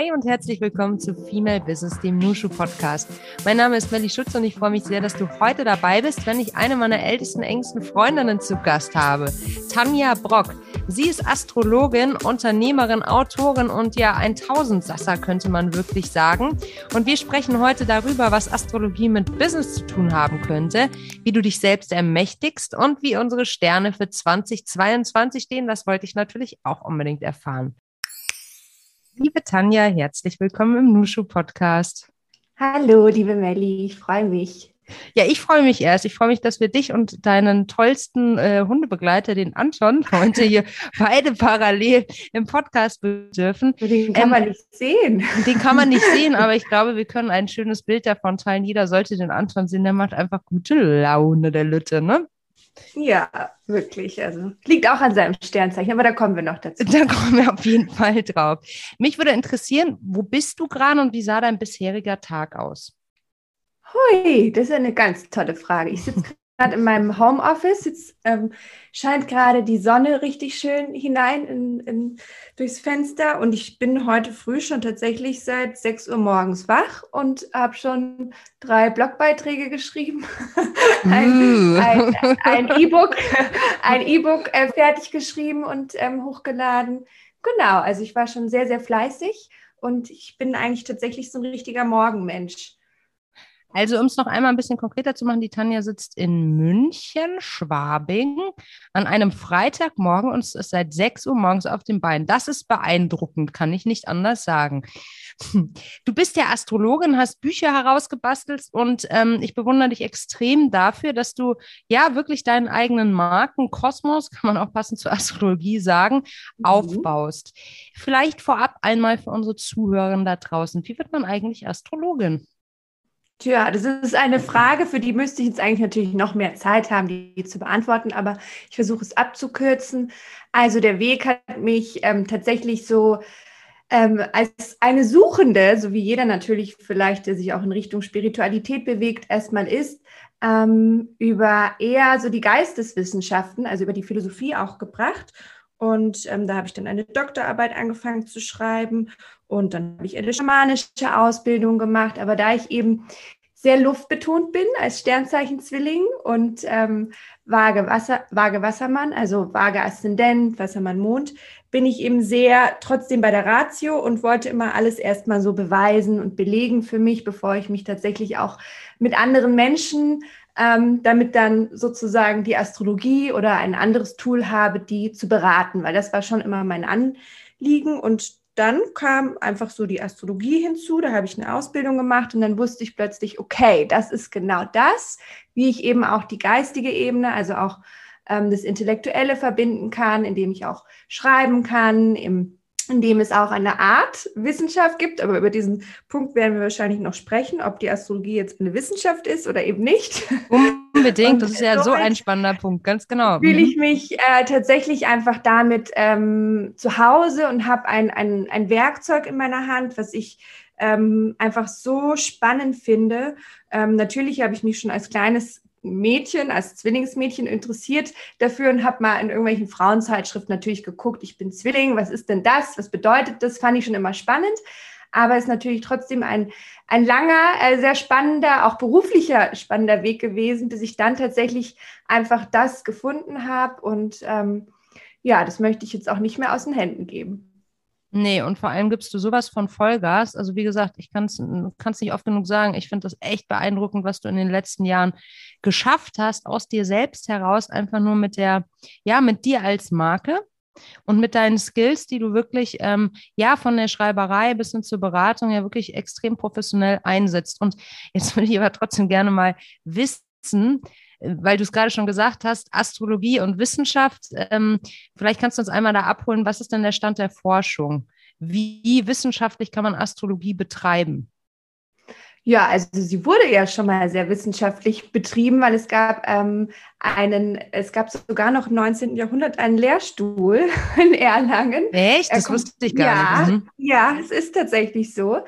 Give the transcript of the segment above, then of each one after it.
Hi und herzlich willkommen zu Female Business, dem Nushu Podcast. Mein Name ist Melly Schutz und ich freue mich sehr, dass du heute dabei bist, wenn ich eine meiner ältesten, engsten Freundinnen zu Gast habe, Tanja Brock. Sie ist Astrologin, Unternehmerin, Autorin und ja ein Tausendsasser, könnte man wirklich sagen. Und wir sprechen heute darüber, was Astrologie mit Business zu tun haben könnte, wie du dich selbst ermächtigst und wie unsere Sterne für 2022 stehen. Das wollte ich natürlich auch unbedingt erfahren. Liebe Tanja, herzlich willkommen im Nushu Podcast. Hallo, liebe Melli, ich freue mich. Ja, ich freue mich erst. Ich freue mich, dass wir dich und deinen tollsten äh, Hundebegleiter, den Anton, heute hier beide parallel im Podcast dürfen. Den kann ähm, man nicht sehen. Den kann man nicht sehen, aber ich glaube, wir können ein schönes Bild davon teilen. Jeder sollte den Anton sehen. Der macht einfach gute Laune, der Lütte, ne? Ja, wirklich. Also liegt auch an seinem Sternzeichen, aber da kommen wir noch dazu. Da kommen wir auf jeden Fall drauf. Mich würde interessieren, wo bist du gerade und wie sah dein bisheriger Tag aus? Hui, das ist eine ganz tolle Frage. Ich sitze gerade in meinem Homeoffice. Jetzt ähm, scheint gerade die Sonne richtig schön hinein in, in, durchs Fenster und ich bin heute früh schon tatsächlich seit 6 Uhr morgens wach und habe schon drei Blogbeiträge geschrieben, ein E-Book, ein E-Book äh, fertig geschrieben und ähm, hochgeladen. Genau, also ich war schon sehr, sehr fleißig und ich bin eigentlich tatsächlich so ein richtiger Morgenmensch. Also, um es noch einmal ein bisschen konkreter zu machen, die Tanja sitzt in München, Schwabing, an einem Freitagmorgen und ist seit 6 Uhr morgens auf dem Bein. Das ist beeindruckend, kann ich nicht anders sagen. Du bist ja Astrologin, hast Bücher herausgebastelt und ähm, ich bewundere dich extrem dafür, dass du ja wirklich deinen eigenen Markenkosmos, kann man auch passend zur Astrologie sagen, mhm. aufbaust. Vielleicht vorab einmal für unsere Zuhörer da draußen. Wie wird man eigentlich Astrologin? Tja, das ist eine Frage, für die müsste ich jetzt eigentlich natürlich noch mehr Zeit haben, die zu beantworten, aber ich versuche es abzukürzen. Also der Weg hat mich ähm, tatsächlich so ähm, als eine Suchende, so wie jeder natürlich vielleicht, der sich auch in Richtung Spiritualität bewegt, erstmal ist, ähm, über eher so die Geisteswissenschaften, also über die Philosophie auch gebracht. Und ähm, da habe ich dann eine Doktorarbeit angefangen zu schreiben und dann habe ich eine schamanische Ausbildung gemacht. Aber da ich eben sehr luftbetont bin als Sternzeichen Zwilling und ähm, vage, Wasser, vage Wassermann, also vage Aszendent, Wassermann Mond, bin ich eben sehr trotzdem bei der Ratio und wollte immer alles erstmal so beweisen und belegen für mich, bevor ich mich tatsächlich auch mit anderen Menschen ähm, damit dann sozusagen die Astrologie oder ein anderes Tool habe, die zu beraten, weil das war schon immer mein Anliegen und dann kam einfach so die Astrologie hinzu, da habe ich eine Ausbildung gemacht und dann wusste ich plötzlich, okay, das ist genau das, wie ich eben auch die geistige Ebene, also auch ähm, das Intellektuelle verbinden kann, indem ich auch schreiben kann, im in dem es auch eine Art Wissenschaft gibt, aber über diesen Punkt werden wir wahrscheinlich noch sprechen, ob die Astrologie jetzt eine Wissenschaft ist oder eben nicht. Unbedingt, das ist ja so ein spannender Punkt, ganz genau. Fühle ich mhm. mich äh, tatsächlich einfach damit ähm, zu Hause und habe ein, ein, ein Werkzeug in meiner Hand, was ich ähm, einfach so spannend finde. Ähm, natürlich habe ich mich schon als kleines Mädchen, als Zwillingsmädchen interessiert dafür und habe mal in irgendwelchen Frauenzeitschriften natürlich geguckt, ich bin Zwilling, was ist denn das? Was bedeutet das? Fand ich schon immer spannend. Aber es ist natürlich trotzdem ein, ein langer, äh, sehr spannender, auch beruflicher spannender Weg gewesen, bis ich dann tatsächlich einfach das gefunden habe. Und ähm, ja, das möchte ich jetzt auch nicht mehr aus den Händen geben. Nee, und vor allem gibst du sowas von Vollgas. Also wie gesagt, ich kann es nicht oft genug sagen. Ich finde das echt beeindruckend, was du in den letzten Jahren geschafft hast, aus dir selbst heraus, einfach nur mit der, ja, mit dir als Marke und mit deinen Skills, die du wirklich, ähm, ja, von der Schreiberei bis hin zur Beratung ja wirklich extrem professionell einsetzt. Und jetzt würde ich aber trotzdem gerne mal wissen, weil du es gerade schon gesagt hast, Astrologie und Wissenschaft. Ähm, vielleicht kannst du uns einmal da abholen, was ist denn der Stand der Forschung? Wie wissenschaftlich kann man Astrologie betreiben? Ja, also sie wurde ja schon mal sehr wissenschaftlich betrieben, weil es gab ähm, einen, es gab sogar noch im 19. Jahrhundert einen Lehrstuhl in Erlangen. Echt? Das kommt, wusste ich gar ja, nicht. Mhm. Ja, es ist tatsächlich so.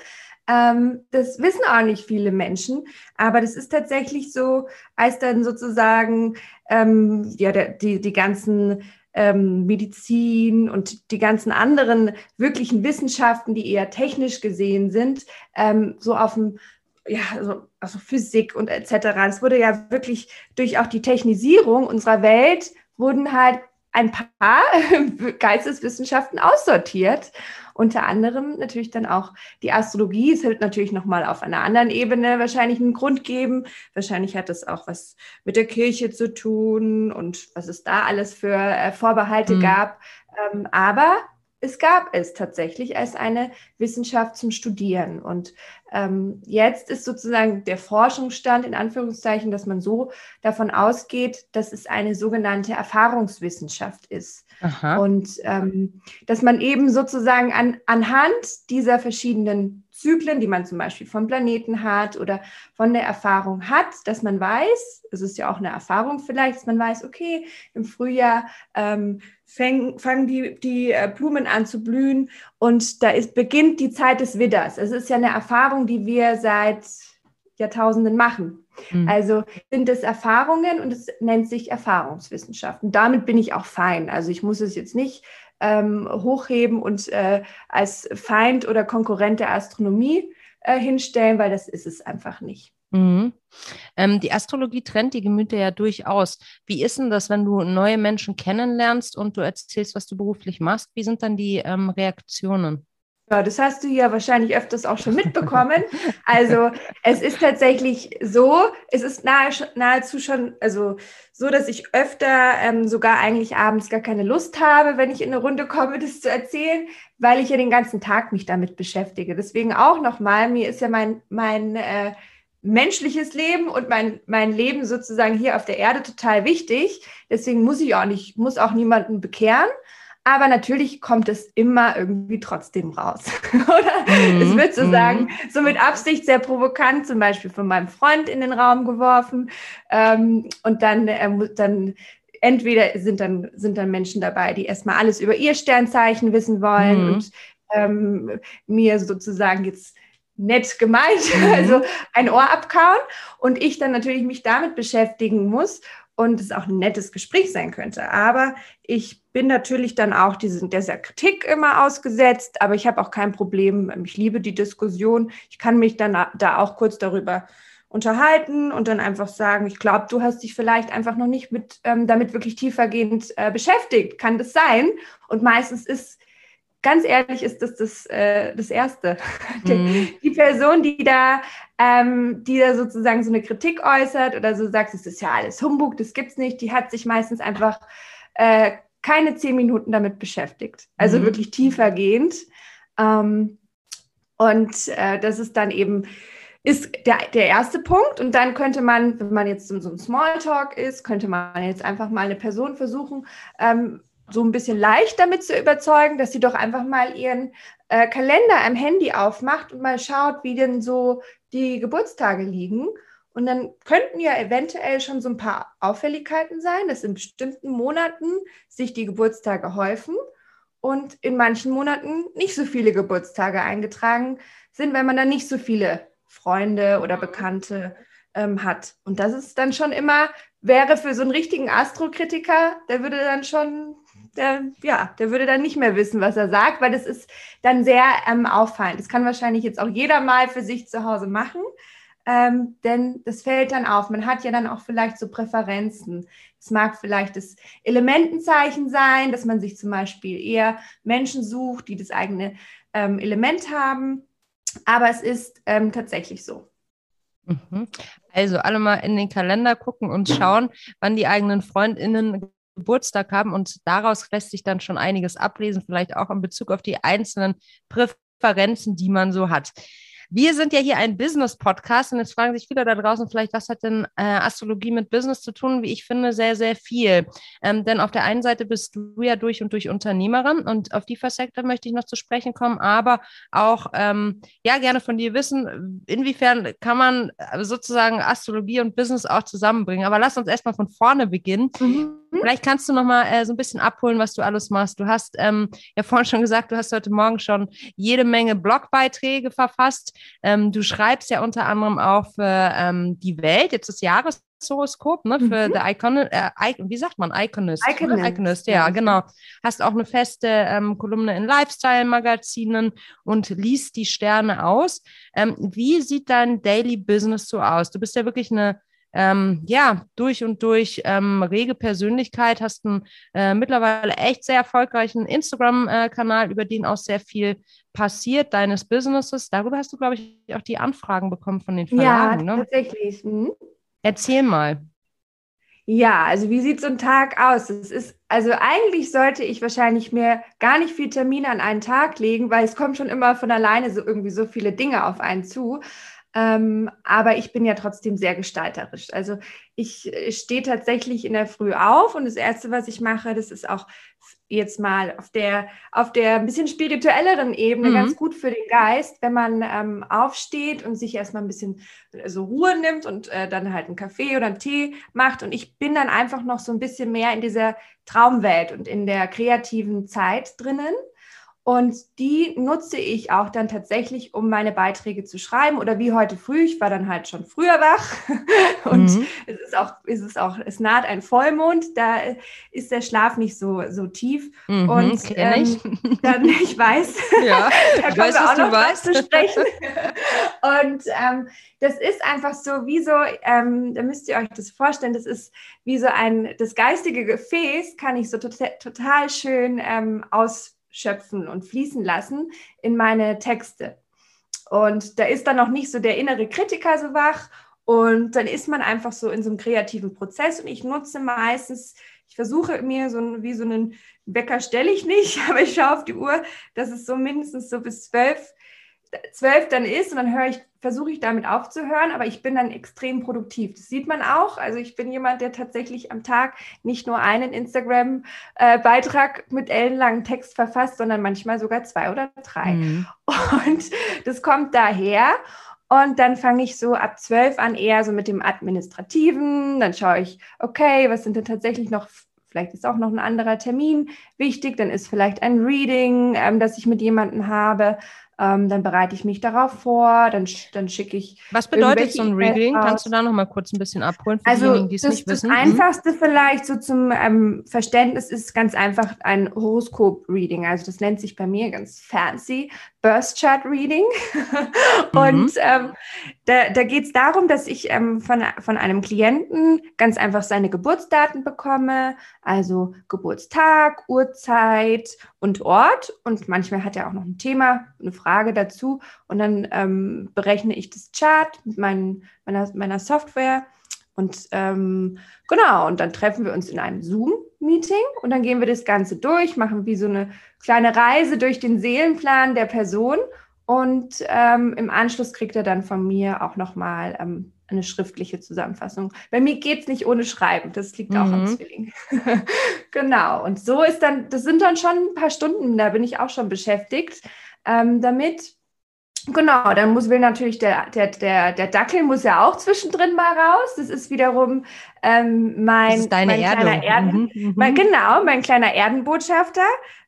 Ähm, das wissen auch nicht viele Menschen, aber das ist tatsächlich so, als dann sozusagen ähm, ja, der, die, die ganzen ähm, Medizin und die ganzen anderen wirklichen Wissenschaften, die eher technisch gesehen sind, ähm, so auf dem ja, also, also Physik und etc. Es wurde ja wirklich durch auch die Technisierung unserer Welt wurden halt ein paar Geisteswissenschaften aussortiert. Unter anderem natürlich dann auch die Astrologie. Es wird natürlich nochmal auf einer anderen Ebene wahrscheinlich einen Grund geben. Wahrscheinlich hat es auch was mit der Kirche zu tun und was es da alles für äh, Vorbehalte mhm. gab. Ähm, aber es gab es tatsächlich als eine Wissenschaft zum Studieren. Und ähm, jetzt ist sozusagen der Forschungsstand in Anführungszeichen, dass man so davon ausgeht, dass es eine sogenannte Erfahrungswissenschaft ist. Aha. Und ähm, dass man eben sozusagen an, anhand dieser verschiedenen Zyklen, die man zum Beispiel vom Planeten hat oder von der Erfahrung hat, dass man weiß, es ist ja auch eine Erfahrung vielleicht, dass man weiß, okay, im Frühjahr ähm, fäng, fangen die, die äh, Blumen an zu blühen und da ist, beginnt die Zeit des Widders. Es ist ja eine Erfahrung, die wir seit Jahrtausenden machen. Mhm. Also sind es Erfahrungen und es nennt sich Erfahrungswissenschaften. Damit bin ich auch fein. Also ich muss es jetzt nicht ähm, hochheben und äh, als Feind oder Konkurrent der Astronomie äh, hinstellen, weil das ist es einfach nicht. Mhm. Ähm, die Astrologie trennt die Gemüter ja durchaus. Wie ist denn das, wenn du neue Menschen kennenlernst und du erzählst, was du beruflich machst? Wie sind dann die ähm, Reaktionen? Ja, das hast du ja wahrscheinlich öfters auch schon mitbekommen. Also es ist tatsächlich so, es ist nahe, nahezu schon, also so, dass ich öfter ähm, sogar eigentlich abends gar keine Lust habe, wenn ich in eine Runde komme, das zu erzählen, weil ich ja den ganzen Tag mich damit beschäftige. Deswegen auch nochmal, mir ist ja mein, mein äh, menschliches Leben und mein, mein Leben sozusagen hier auf der Erde total wichtig. Deswegen muss ich auch nicht, muss auch niemanden bekehren. Aber natürlich kommt es immer irgendwie trotzdem raus. Oder mhm. es wird sozusagen mhm. so mit Absicht sehr provokant, zum Beispiel von meinem Freund in den Raum geworfen. Ähm, und dann, äh, dann entweder sind dann, sind dann Menschen dabei, die erstmal alles über ihr Sternzeichen wissen wollen mhm. und ähm, mir sozusagen jetzt nett gemeint, mhm. also ein Ohr abkauen und ich dann natürlich mich damit beschäftigen muss und es auch ein nettes Gespräch sein könnte. Aber ich bin natürlich dann auch diesen, dieser Kritik immer ausgesetzt, aber ich habe auch kein Problem. Ich liebe die Diskussion. Ich kann mich dann da auch kurz darüber unterhalten und dann einfach sagen, ich glaube, du hast dich vielleicht einfach noch nicht mit ähm, damit wirklich tiefergehend äh, beschäftigt. Kann das sein? Und meistens ist ganz ehrlich ist das das, äh, das Erste. Mhm. Die, Person, die da, ähm, die da sozusagen so eine Kritik äußert oder so sagt, es ist ja alles Humbug, das gibt's nicht, die hat sich meistens einfach äh, keine zehn Minuten damit beschäftigt. Also mhm. wirklich tiefergehend. Ähm, und äh, das ist dann eben ist der, der erste Punkt. Und dann könnte man, wenn man jetzt so, so ein Smalltalk ist, könnte man jetzt einfach mal eine Person versuchen, ähm, so ein bisschen leicht damit zu überzeugen, dass sie doch einfach mal ihren äh, Kalender am Handy aufmacht und mal schaut, wie denn so die Geburtstage liegen. Und dann könnten ja eventuell schon so ein paar Auffälligkeiten sein, dass in bestimmten Monaten sich die Geburtstage häufen und in manchen Monaten nicht so viele Geburtstage eingetragen sind, wenn man dann nicht so viele Freunde oder Bekannte ähm, hat. Und das ist dann schon immer, wäre für so einen richtigen Astrokritiker, der würde dann schon der, ja, der würde dann nicht mehr wissen, was er sagt, weil das ist dann sehr ähm, auffallend. Das kann wahrscheinlich jetzt auch jeder mal für sich zu Hause machen, ähm, denn das fällt dann auf. Man hat ja dann auch vielleicht so Präferenzen. Es mag vielleicht das Elementenzeichen sein, dass man sich zum Beispiel eher Menschen sucht, die das eigene ähm, Element haben. Aber es ist ähm, tatsächlich so. Mhm. Also alle mal in den Kalender gucken und schauen, wann die eigenen Freundinnen Geburtstag haben und daraus lässt sich dann schon einiges ablesen, vielleicht auch in Bezug auf die einzelnen Präferenzen, die man so hat. Wir sind ja hier ein Business-Podcast und jetzt fragen sich viele da draußen vielleicht, was hat denn äh, Astrologie mit Business zu tun? Wie ich finde, sehr, sehr viel. Ähm, denn auf der einen Seite bist du ja durch und durch Unternehmerin und auf die Facette möchte ich noch zu sprechen kommen, aber auch ähm, ja gerne von dir wissen, inwiefern kann man sozusagen Astrologie und Business auch zusammenbringen. Aber lass uns erstmal von vorne beginnen. Mhm. Vielleicht kannst du noch mal äh, so ein bisschen abholen, was du alles machst. Du hast ähm, ja vorhin schon gesagt, du hast heute Morgen schon jede Menge Blogbeiträge verfasst. Ähm, du schreibst ja unter anderem auch für ähm, die Welt, jetzt das Jahreshoroskop, ne, für mhm. The Icon, äh, wie sagt man, Iconist. Iconist, Iconist ja, genau. Hast auch eine feste ähm, Kolumne in Lifestyle-Magazinen und liest die Sterne aus. Ähm, wie sieht dein Daily Business so aus? Du bist ja wirklich eine ähm, ja, durch und durch ähm, rege Persönlichkeit, hast einen äh, mittlerweile echt sehr erfolgreichen Instagram-Kanal, über den auch sehr viel passiert, deines Businesses. Darüber hast du, glaube ich, auch die Anfragen bekommen von den Verlagen. Ja, ne? tatsächlich. Hm. Erzähl mal. Ja, also wie sieht so ein Tag aus? Es ist, also eigentlich sollte ich wahrscheinlich mir gar nicht viel Termine an einen Tag legen, weil es kommt schon immer von alleine so irgendwie so viele Dinge auf einen zu. Ähm, aber ich bin ja trotzdem sehr gestalterisch. Also ich äh, stehe tatsächlich in der Früh auf und das Erste, was ich mache, das ist auch jetzt mal auf der, auf der ein bisschen spirituelleren Ebene mhm. ganz gut für den Geist, wenn man ähm, aufsteht und sich erstmal ein bisschen so also Ruhe nimmt und äh, dann halt einen Kaffee oder einen Tee macht. Und ich bin dann einfach noch so ein bisschen mehr in dieser Traumwelt und in der kreativen Zeit drinnen. Und die nutze ich auch dann tatsächlich, um meine Beiträge zu schreiben. Oder wie heute früh, ich war dann halt schon früher wach. Und mhm. es ist auch, es ist auch, es naht ein Vollmond, da ist der Schlaf nicht so, so tief. Mhm, und ähm, ich. dann, ich weiß, ja, da kommen weiß, wir auch noch was zu sprechen. Und ähm, das ist einfach so, wie so, ähm, da müsst ihr euch das vorstellen, das ist wie so ein, das geistige Gefäß kann ich so total, total schön ähm, aus schöpfen und fließen lassen in meine Texte. Und da ist dann noch nicht so der innere Kritiker so wach und dann ist man einfach so in so einem kreativen Prozess und ich nutze meistens, ich versuche mir so wie so einen Wecker stelle ich nicht, aber ich schaue auf die Uhr, dass es so mindestens so bis zwölf zwölf dann ist und dann höre ich, versuche ich damit aufzuhören, aber ich bin dann extrem produktiv. Das sieht man auch. Also ich bin jemand, der tatsächlich am Tag nicht nur einen Instagram-Beitrag mit ellenlangen Text verfasst, sondern manchmal sogar zwei oder drei. Mhm. Und das kommt daher. Und dann fange ich so ab zwölf an eher so mit dem Administrativen. Dann schaue ich, okay, was sind denn tatsächlich noch Vielleicht ist auch noch ein anderer Termin wichtig, dann ist vielleicht ein Reading, ähm, das ich mit jemandem habe. Ähm, dann bereite ich mich darauf vor, dann, dann schicke ich. Was bedeutet so ein Reading? Kannst du da noch mal kurz ein bisschen abholen für also diejenigen, die es nicht wissen? Das mhm. Einfachste vielleicht so zum ähm, Verständnis ist ganz einfach ein Horoskop-Reading. Also das nennt sich bei mir ganz fancy Birth Chart Reading. Und mhm. ähm, da, da geht es darum, dass ich ähm, von, von einem Klienten ganz einfach seine Geburtsdaten bekomme, also Geburtstag, Uhrzeit und Ort. Und manchmal hat er auch noch ein Thema, eine Frage dazu. Und dann ähm, berechne ich das Chart mit meinen, meiner, meiner Software. Und ähm, genau, und dann treffen wir uns in einem Zoom-Meeting und dann gehen wir das Ganze durch, machen wie so eine kleine Reise durch den Seelenplan der Person. Und ähm, im Anschluss kriegt er dann von mir auch nochmal ähm, eine schriftliche Zusammenfassung. Bei mir geht es nicht ohne Schreiben, das liegt auch mhm. am Zwilling. genau, und so ist dann, das sind dann schon ein paar Stunden, da bin ich auch schon beschäftigt ähm, damit. Genau, dann muss will natürlich der, der, der, der Dackel muss ja auch zwischendrin mal raus. Das ist wiederum ähm, mein, ist deine mein kleiner Erden, mhm, mein, mhm. genau, mein kleiner Erdenbotschafter,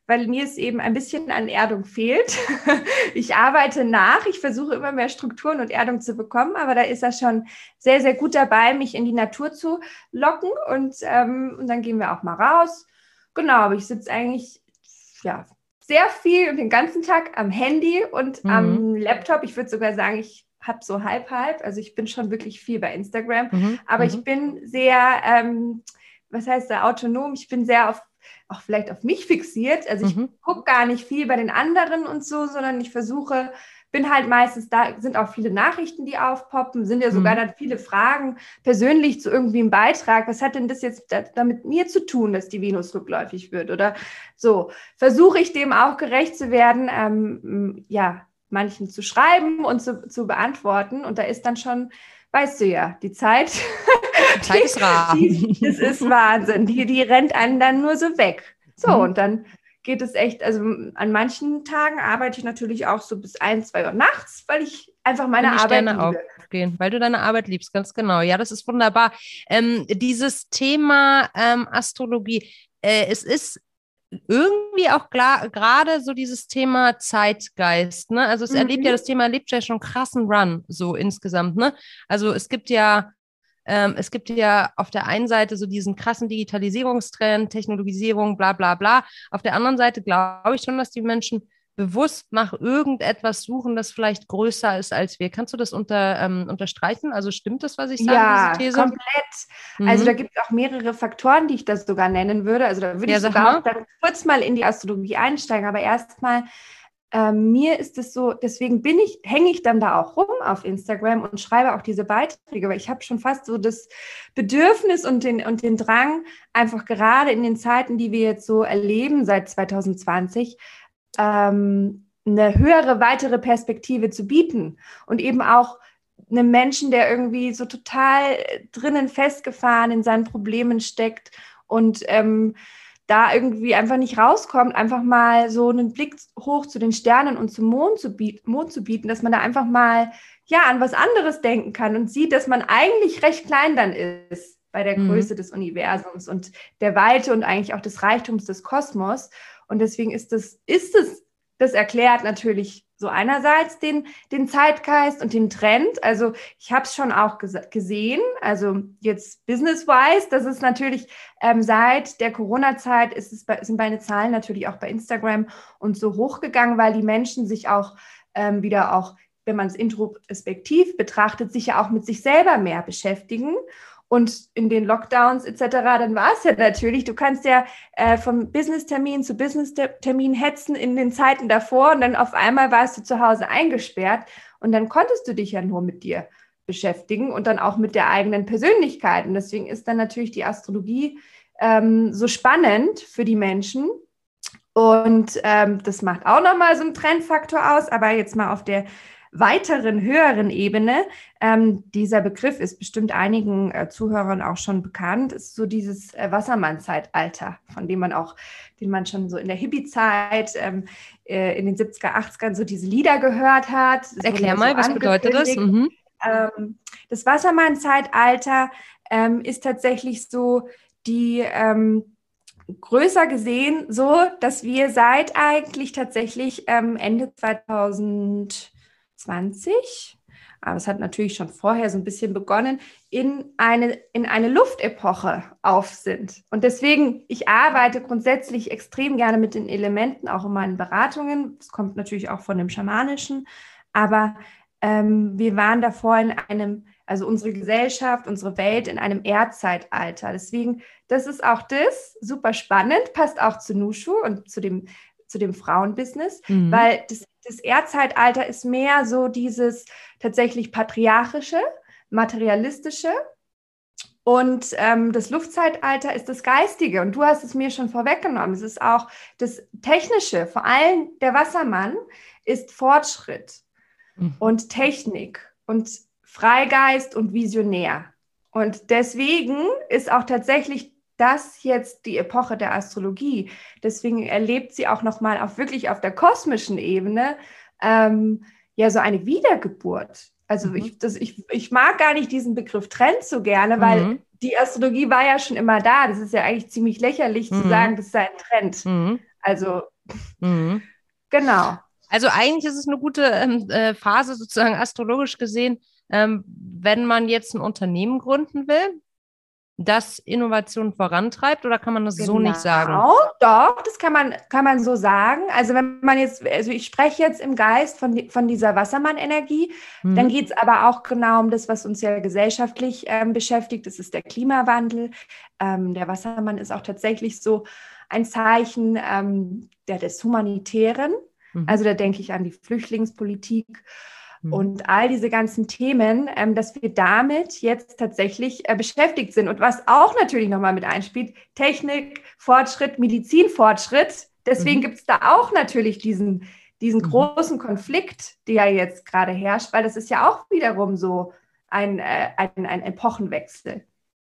weil mir es eben ein bisschen an Erdung fehlt. ich arbeite nach, ich versuche immer mehr Strukturen und Erdung zu bekommen, aber da ist er schon sehr, sehr gut dabei, mich in die Natur zu locken und, ähm, und dann gehen wir auch mal raus. Genau, aber ich sitze eigentlich ja, sehr viel und den ganzen Tag am Handy und mhm. am Laptop. Ich würde sogar sagen, ich habe so halb halb. Also ich bin schon wirklich viel bei Instagram, mhm. aber mhm. ich bin sehr, ähm, was heißt da, autonom. Ich bin sehr auf auch vielleicht auf mich fixiert. Also ich mhm. gucke gar nicht viel bei den anderen und so, sondern ich versuche bin halt meistens da, sind auch viele Nachrichten, die aufpoppen, sind ja sogar mhm. dann viele Fragen persönlich zu irgendwie einem Beitrag. Was hat denn das jetzt damit mir zu tun, dass die Venus rückläufig wird? Oder so, versuche ich dem auch gerecht zu werden, ähm, ja, manchen zu schreiben und zu, zu beantworten. Und da ist dann schon, weißt du ja, die Zeit. Die Zeit ist rar. Die, das ist Wahnsinn. Die, die rennt einen dann nur so weg. So, mhm. und dann geht es echt, also an manchen Tagen arbeite ich natürlich auch so bis ein, zwei Uhr nachts, weil ich einfach meine Arbeit liebe. Aufgehen, weil du deine Arbeit liebst, ganz genau. Ja, das ist wunderbar. Ähm, dieses Thema ähm, Astrologie, äh, es ist irgendwie auch gerade so dieses Thema Zeitgeist, ne? Also es mhm. erlebt ja das Thema erlebt ja schon krassen Run so insgesamt, ne? Also es gibt ja ähm, es gibt ja auf der einen Seite so diesen krassen Digitalisierungstrend, Technologisierung, bla bla bla. Auf der anderen Seite glaube ich schon, dass die Menschen bewusst nach irgendetwas suchen, das vielleicht größer ist als wir. Kannst du das unter, ähm, unterstreichen? Also stimmt das, was ich sage, ja, diese These? komplett. Mhm. Also da gibt es auch mehrere Faktoren, die ich das sogar nennen würde. Also da würde ja, ich sogar dann kurz mal in die Astrologie einsteigen, aber erstmal ähm, mir ist es so, deswegen bin ich, hänge ich dann da auch rum auf Instagram und schreibe auch diese Beiträge, weil ich habe schon fast so das Bedürfnis und den, und den Drang, einfach gerade in den Zeiten, die wir jetzt so erleben seit 2020, ähm, eine höhere, weitere Perspektive zu bieten. Und eben auch einem Menschen, der irgendwie so total drinnen festgefahren in seinen Problemen steckt und ähm, da irgendwie einfach nicht rauskommt, einfach mal so einen Blick hoch zu den Sternen und zum Mond zu, bieten, Mond zu bieten, dass man da einfach mal ja an was anderes denken kann und sieht, dass man eigentlich recht klein dann ist bei der mhm. Größe des Universums und der Weite und eigentlich auch des Reichtums des Kosmos. Und deswegen ist das, ist es das erklärt natürlich so einerseits den, den Zeitgeist und den Trend. Also ich habe es schon auch gesehen, also jetzt business-wise, das ist natürlich ähm, seit der Corona-Zeit ist es bei, sind meine Zahlen natürlich auch bei Instagram und so hochgegangen, weil die Menschen sich auch ähm, wieder auch, wenn man es introspektiv betrachtet, sich ja auch mit sich selber mehr beschäftigen und in den Lockdowns etc., dann war es ja natürlich, du kannst ja äh, vom Business-Termin zu Business-Termin hetzen in den Zeiten davor und dann auf einmal warst du zu Hause eingesperrt und dann konntest du dich ja nur mit dir beschäftigen und dann auch mit der eigenen Persönlichkeit. Und deswegen ist dann natürlich die Astrologie ähm, so spannend für die Menschen. Und ähm, das macht auch nochmal so einen Trendfaktor aus, aber jetzt mal auf der weiteren, höheren Ebene, ähm, dieser Begriff ist bestimmt einigen äh, Zuhörern auch schon bekannt, ist so dieses äh, Wassermann-Zeitalter, von dem man auch, den man schon so in der Hippie-Zeit, ähm, äh, in den 70er, 80ern so diese Lieder gehört hat. Erklär mal, so was bedeutet das? Mhm. Ähm, das Wassermann-Zeitalter ähm, ist tatsächlich so die ähm, größer gesehen so, dass wir seit eigentlich tatsächlich ähm, Ende 2000 20, aber es hat natürlich schon vorher so ein bisschen begonnen, in eine, in eine Luftepoche auf sind. Und deswegen, ich arbeite grundsätzlich extrem gerne mit den Elementen, auch in meinen Beratungen. Es kommt natürlich auch von dem Schamanischen, aber ähm, wir waren davor in einem, also unsere Gesellschaft, unsere Welt in einem Erdzeitalter. Deswegen, das ist auch das, super spannend, passt auch zu Nushu und zu dem zu dem Frauenbusiness, mhm. weil das, das Erdzeitalter ist mehr so dieses tatsächlich patriarchische, materialistische. Und ähm, das Luftzeitalter ist das Geistige. Und du hast es mir schon vorweggenommen. Es ist auch das Technische. Vor allem der Wassermann ist Fortschritt mhm. und Technik und Freigeist und Visionär. Und deswegen ist auch tatsächlich das jetzt die Epoche der Astrologie. Deswegen erlebt sie auch nochmal auf wirklich auf der kosmischen Ebene ähm, ja so eine Wiedergeburt. Also mhm. ich, das, ich, ich mag gar nicht diesen Begriff Trend so gerne, weil mhm. die Astrologie war ja schon immer da. Das ist ja eigentlich ziemlich lächerlich mhm. zu sagen, das sei ein Trend. Mhm. Also mhm. genau. Also eigentlich ist es eine gute ähm, äh, Phase sozusagen astrologisch gesehen, ähm, wenn man jetzt ein Unternehmen gründen will, das Innovation vorantreibt oder kann man das genau. so nicht sagen? Doch, das kann man, kann man so sagen. Also wenn man jetzt, also ich spreche jetzt im Geist von, von dieser Wassermann-Energie, mhm. dann geht es aber auch genau um das, was uns ja gesellschaftlich ähm, beschäftigt. Das ist der Klimawandel. Ähm, der Wassermann ist auch tatsächlich so ein Zeichen ähm, der, des Humanitären. Mhm. Also da denke ich an die Flüchtlingspolitik Mhm. und all diese ganzen Themen, ähm, dass wir damit jetzt tatsächlich äh, beschäftigt sind. Und was auch natürlich nochmal mit einspielt, Technik, Fortschritt, Medizinfortschritt. Deswegen mhm. gibt es da auch natürlich diesen, diesen mhm. großen Konflikt, der jetzt gerade herrscht, weil das ist ja auch wiederum so ein, äh, ein, ein Epochenwechsel.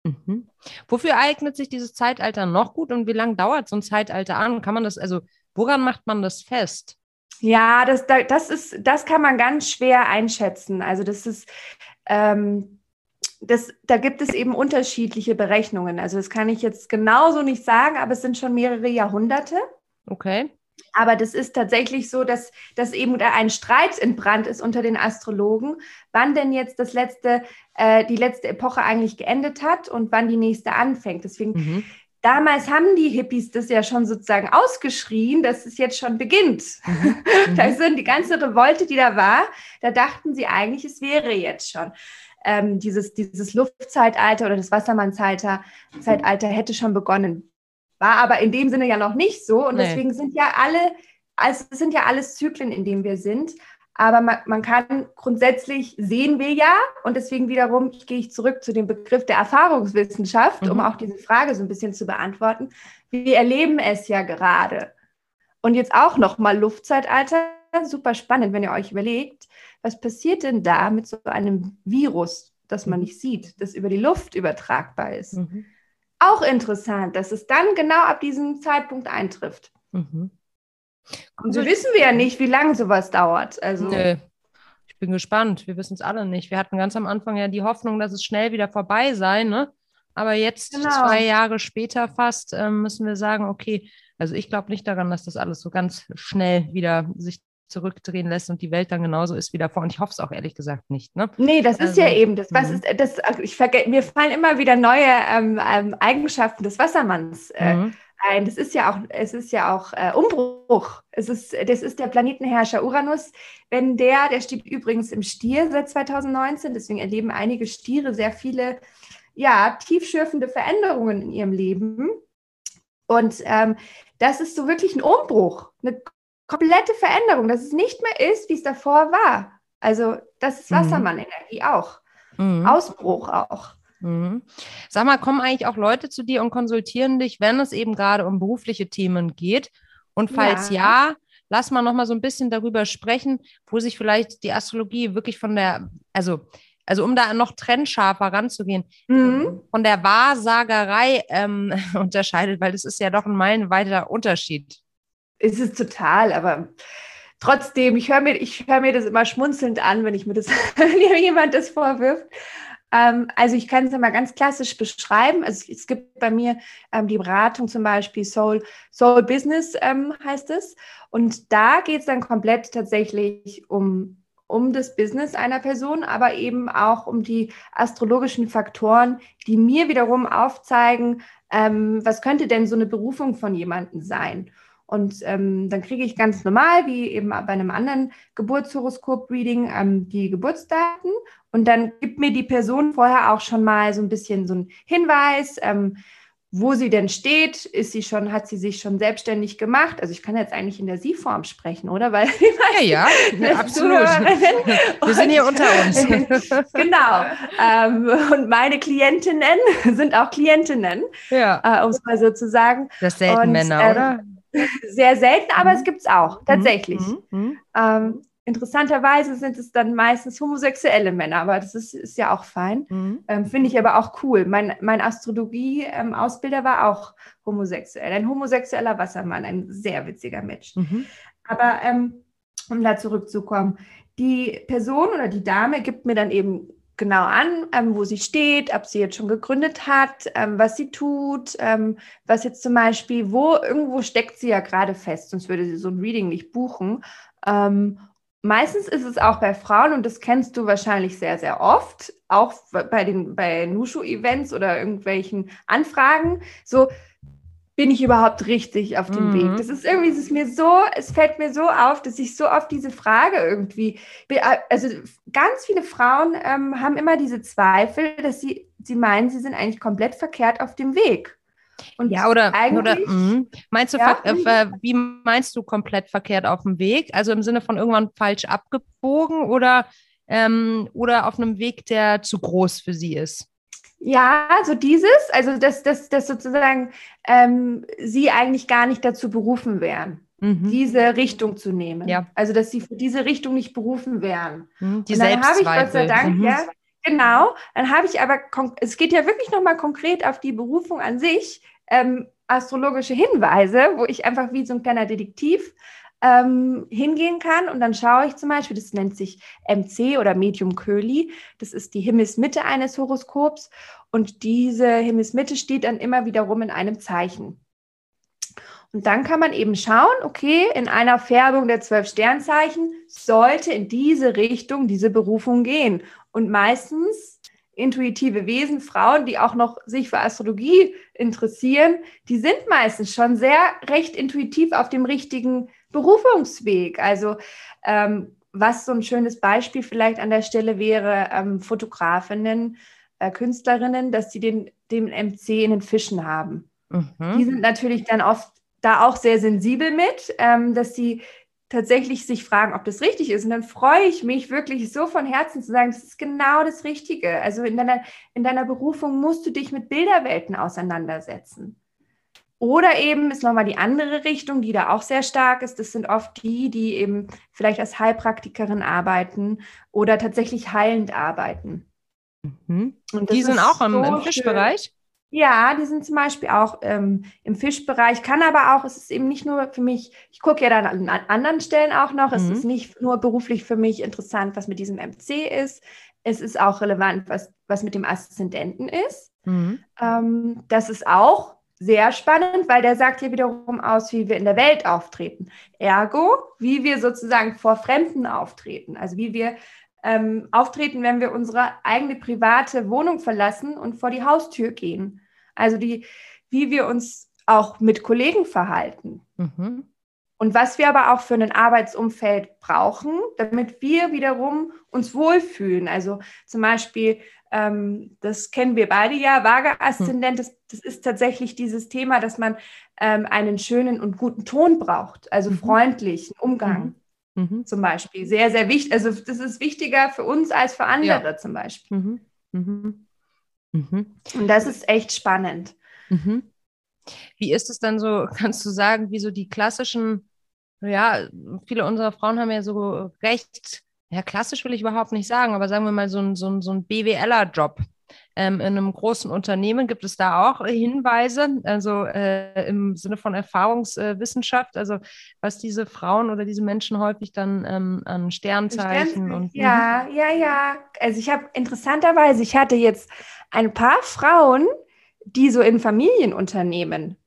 Mhm. Wofür eignet sich dieses Zeitalter noch gut und wie lange dauert so ein Zeitalter an? Kann man das, also woran macht man das fest? Ja, das, das, ist, das kann man ganz schwer einschätzen. Also das ist, ähm, das, da gibt es eben unterschiedliche Berechnungen. Also das kann ich jetzt genauso nicht sagen, aber es sind schon mehrere Jahrhunderte. Okay. Aber das ist tatsächlich so, dass, dass eben ein Streit entbrannt ist unter den Astrologen, wann denn jetzt das letzte, äh, die letzte Epoche eigentlich geendet hat und wann die nächste anfängt. Deswegen, mhm. Damals haben die Hippies das ja schon sozusagen ausgeschrien, dass es jetzt schon beginnt. Mhm. da sind die ganze Revolte, die da war, da dachten sie eigentlich, es wäre jetzt schon. Ähm, dieses, dieses Luftzeitalter oder das Wassermannzeitalter Zeitalter hätte schon begonnen. War aber in dem Sinne ja noch nicht so. Und nee. deswegen sind ja alle, also es sind ja alles Zyklen, in denen wir sind. Aber man, man, kann grundsätzlich sehen wir ja, und deswegen wiederum gehe ich zurück zu dem Begriff der Erfahrungswissenschaft, mhm. um auch diese Frage so ein bisschen zu beantworten. Wir erleben es ja gerade. Und jetzt auch nochmal Luftzeitalter, super spannend, wenn ihr euch überlegt, was passiert denn da mit so einem Virus, das man mhm. nicht sieht, das über die Luft übertragbar ist? Mhm. Auch interessant, dass es dann genau ab diesem Zeitpunkt eintrifft. Mhm. Und so wissen wir ja nicht, wie lange sowas dauert. Also. Nee. Ich bin gespannt. Wir wissen es alle nicht. Wir hatten ganz am Anfang ja die Hoffnung, dass es schnell wieder vorbei sei. Ne? Aber jetzt, genau. zwei Jahre später fast, ähm, müssen wir sagen, okay, also ich glaube nicht daran, dass das alles so ganz schnell wieder sich zurückdrehen lässt und die Welt dann genauso ist wie davor. Und ich hoffe es auch ehrlich gesagt nicht. Ne? Nee, das also, ist ja also, eben das. Was mhm. ist das? Ich vergesse, mir fallen immer wieder neue ähm, ähm, Eigenschaften des Wassermanns äh, mhm. ein. Das ist ja auch, es ist ja auch äh, Umbruch. Es ist, das ist der Planetenherrscher Uranus. Wenn der, der steht übrigens im Stier seit 2019, deswegen erleben einige Stiere sehr viele, ja, tiefschürfende Veränderungen in ihrem Leben. Und ähm, das ist so wirklich ein Umbruch, eine komplette Veränderung, dass es nicht mehr ist, wie es davor war. Also das ist mhm. Wassermann-Energie auch. Mhm. Ausbruch auch. Mhm. Sag mal, kommen eigentlich auch Leute zu dir und konsultieren dich, wenn es eben gerade um berufliche Themen geht? Und falls ja, ja lass mal noch mal so ein bisschen darüber sprechen, wo sich vielleicht die Astrologie wirklich von der, also also um da noch trennscharfer ranzugehen, mhm. von der Wahrsagerei ähm, unterscheidet, weil das ist ja doch ein meilenweiter Unterschied ist es total, aber trotzdem, ich höre mir, hör mir das immer schmunzelnd an, wenn ich mir das, wenn mir jemand das vorwirft. Ähm, also ich kann es mal ganz klassisch beschreiben. Also es gibt bei mir ähm, die Beratung zum Beispiel Soul, Soul Business ähm, heißt es. Und da geht es dann komplett tatsächlich um um das Business einer Person, aber eben auch um die astrologischen Faktoren, die mir wiederum aufzeigen, ähm, was könnte denn so eine Berufung von jemandem sein. Und ähm, dann kriege ich ganz normal, wie eben bei einem anderen Geburtshoroskop-Reading, ähm, die Geburtsdaten. Und dann gibt mir die Person vorher auch schon mal so ein bisschen so einen Hinweis, ähm, wo sie denn steht. Ist sie schon, hat sie sich schon selbstständig gemacht? Also ich kann jetzt eigentlich in der Sie-Form sprechen, oder? Weil ja, ja, absolut. Wir sind hier unter uns. genau. Ähm, und meine Klientinnen sind auch Klientinnen, ja. äh, um es mal so zu sagen. Das selten und, Männer, äh, oder? Sehr selten, aber mhm. es gibt es auch, tatsächlich. Mhm. mhm. Ähm, interessanterweise sind es dann meistens homosexuelle Männer, aber das ist, ist ja auch fein. Mhm. Ähm, Finde ich aber auch cool. Mein, mein Astrologie-Ausbilder ähm, war auch homosexuell, ein homosexueller Wassermann, ein sehr witziger Mensch. Mhm. Aber ähm, um da zurückzukommen, die Person oder die Dame gibt mir dann eben genau an, ähm, wo sie steht, ob sie jetzt schon gegründet hat, ähm, was sie tut, ähm, was jetzt zum Beispiel, wo irgendwo steckt sie ja gerade fest, sonst würde sie so ein Reading nicht buchen. Ähm, meistens ist es auch bei Frauen, und das kennst du wahrscheinlich sehr, sehr oft, auch bei den bei Nushu-Events oder irgendwelchen Anfragen, so bin ich überhaupt richtig auf dem mhm. Weg? Das ist irgendwie, es ist mir so, es fällt mir so auf, dass ich so oft diese Frage irgendwie, also ganz viele Frauen ähm, haben immer diese Zweifel, dass sie, sie meinen, sie sind eigentlich komplett verkehrt auf dem Weg. Und ja, oder, oder mh. meinst du, ja, äh, wie meinst du komplett verkehrt auf dem Weg? Also im Sinne von irgendwann falsch abgebogen oder, ähm, oder auf einem Weg, der zu groß für sie ist? Ja, so dieses, also dass, dass, dass sozusagen ähm, sie eigentlich gar nicht dazu berufen wären, mhm. diese Richtung zu nehmen. Ja. Also dass sie für diese Richtung nicht berufen wären. Mhm, die Und dann habe ich Gott sei Dank, mhm. ja, genau, dann habe ich aber, es geht ja wirklich nochmal konkret auf die Berufung an sich, ähm, astrologische Hinweise, wo ich einfach wie so ein kleiner Detektiv ähm, hingehen kann. Und dann schaue ich zum Beispiel, das nennt sich MC oder Medium Köli. Das ist die Himmelsmitte eines Horoskops. Und diese Himmelsmitte steht dann immer wiederum in einem Zeichen. Und dann kann man eben schauen, okay, in einer Färbung der zwölf Sternzeichen sollte in diese Richtung diese Berufung gehen. Und meistens intuitive Wesen, Frauen, die auch noch sich für Astrologie interessieren, die sind meistens schon sehr recht intuitiv auf dem richtigen Berufungsweg. Also ähm, was so ein schönes Beispiel vielleicht an der Stelle wäre, ähm, Fotografinnen, äh, Künstlerinnen, dass sie den, den MC in den Fischen haben. Mhm. Die sind natürlich dann oft da auch sehr sensibel mit, ähm, dass sie tatsächlich sich fragen, ob das richtig ist. Und dann freue ich mich wirklich so von Herzen zu sagen, das ist genau das Richtige. Also in deiner, in deiner Berufung musst du dich mit Bilderwelten auseinandersetzen. Oder eben ist nochmal die andere Richtung, die da auch sehr stark ist. Das sind oft die, die eben vielleicht als Heilpraktikerin arbeiten oder tatsächlich heilend arbeiten. Mhm. die sind auch im, so im Fischbereich? Ja, die sind zum Beispiel auch ähm, im Fischbereich, kann aber auch, es ist eben nicht nur für mich, ich gucke ja dann an, an anderen Stellen auch noch, mhm. es ist nicht nur beruflich für mich interessant, was mit diesem MC ist, es ist auch relevant, was, was mit dem Aszendenten ist. Mhm. Ähm, das ist auch sehr spannend, weil der sagt hier wiederum aus, wie wir in der Welt auftreten. Ergo, wie wir sozusagen vor Fremden auftreten, also wie wir ähm, auftreten, wenn wir unsere eigene private Wohnung verlassen und vor die Haustür gehen. Also die, wie wir uns auch mit Kollegen verhalten. Mhm. Und was wir aber auch für ein Arbeitsumfeld brauchen, damit wir wiederum uns wohlfühlen. Also zum Beispiel, ähm, das kennen wir beide ja, Vaga-Aszendent, das, das, ist tatsächlich dieses Thema, dass man ähm, einen schönen und guten Ton braucht, also mhm. freundlichen Umgang. Mhm. Mhm. Zum Beispiel. Sehr, sehr wichtig. Also das ist wichtiger für uns als für andere ja. zum Beispiel. Mhm. Mhm. mhm. Und das ist echt spannend. Wie ist es dann so, kannst du sagen, wie so die klassischen, ja, viele unserer Frauen haben ja so recht, ja, klassisch will ich überhaupt nicht sagen, aber sagen wir mal so ein, so ein, so ein BWLer-Job ähm, in einem großen Unternehmen gibt es da auch Hinweise, also äh, im Sinne von Erfahrungswissenschaft, äh, also was diese Frauen oder diese Menschen häufig dann ähm, an Sternzeichen und. Ja, ja, ja. Also ich habe interessanterweise, ich hatte jetzt ein paar Frauen, die so in Familienunternehmen